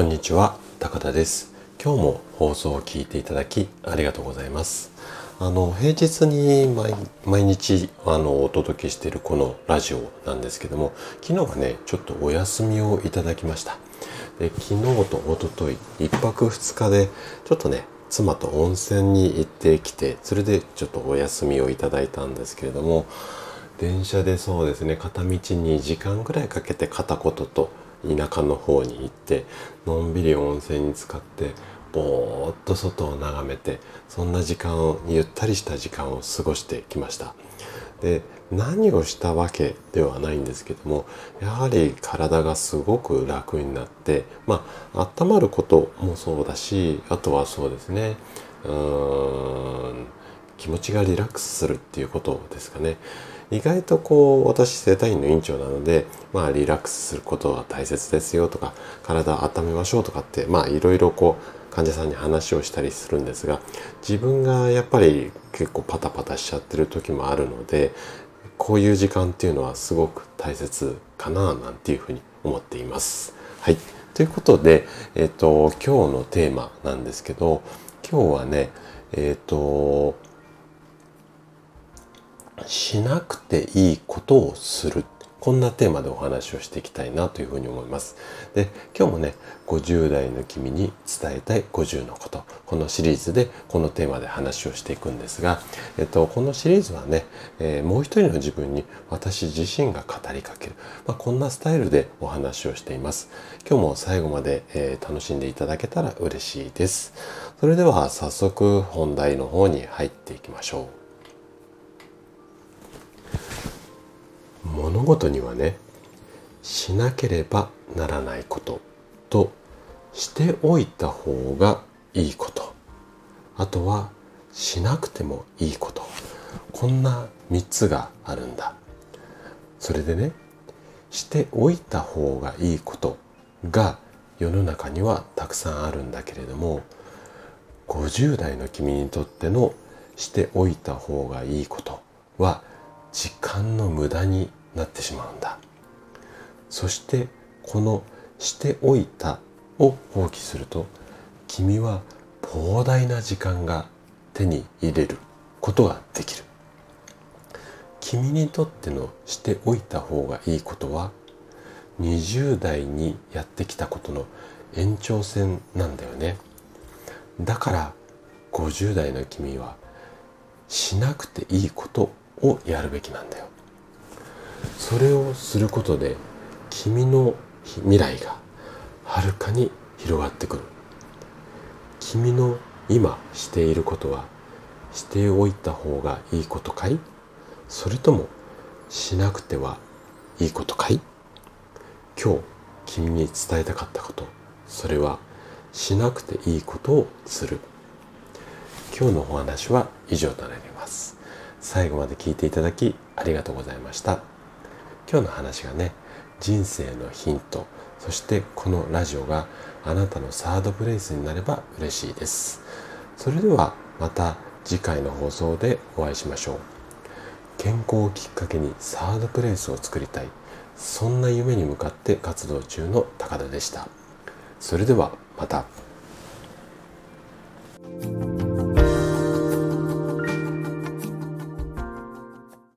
こんにちは高田です。今日も放送を聞いていただきありがとうございます。あの平日に毎日あのお届けしているこのラジオなんですけども昨日はねちょっとお休みをいただきました。で昨日と一昨日一泊二日でちょっとね妻と温泉に行ってきてそれでちょっとお休みをいただいたんですけれども電車でそうですね片道2時間ぐらいかけて片言と田舎の方に行ってのんびり温泉に浸かってぼーっと外を眺めてそんな時間をゆったりした時間を過ごしてきました。で何をしたわけではないんですけどもやはり体がすごく楽になってまあ温まることもそうだしあとはそうですねうーん気持ちがリラックスするっていうことですかね。意外とこう私整体院の院長なのでまあリラックスすることは大切ですよとか体を温めましょうとかってまあいろいろこう患者さんに話をしたりするんですが自分がやっぱり結構パタパタしちゃってる時もあるのでこういう時間っていうのはすごく大切かななんていうふうに思っています。はい。ということで、えっ、と、今日のテーマなんですけど、今日はね、えっ、と、しなくていいことをする。こんなテーマでお話をしていきたいなというふうに思います。で、今日もね、50代の君に伝えたい50のこと。このシリーズでこのテーマで話をしていくんですが、えっと、このシリーズはね、えー、もう一人の自分に私自身が語りかける。まあ、こんなスタイルでお話をしています。今日も最後まで、えー、楽しんでいただけたら嬉しいです。それでは早速本題の方に入っていきましょう。物事にはねしなければならないこととしておいた方がいいこと。あとはしなくてもいいこと。こんな3つがあるんだ。それでねしておいた方がいいことが世の中にはたくさんあるんだけれども50代の君にとってのしておいた方がいいことは時間の無駄になってしまうんだ。そしてこのしておいたを放棄すると君は膨大な時間が手に入れることができる。君にとってのしておいた方がいいことは20代にやってきたことの延長線なんだよね。だから50代の君はしなくていいことをやるべきなんだよ。それをすることで君の未来がはるかに広がってくる。君の今していることはしておいた方がいいことかい？それともしなくてはいいことかい？今日君に伝えたかったことそれはしなくていいことをする。今日のお話は以上となります。最後まで聞いていただきありがとうございました。今日の話がね人生のヒントそしてこのラジオがあなたのサードプレイスになれば嬉しいです。それではまた次回の放送でお会いしましょう。健康をきっかけにサードプレイスを作りたい。そんな夢に向かって活動中の高田でした。それではまた。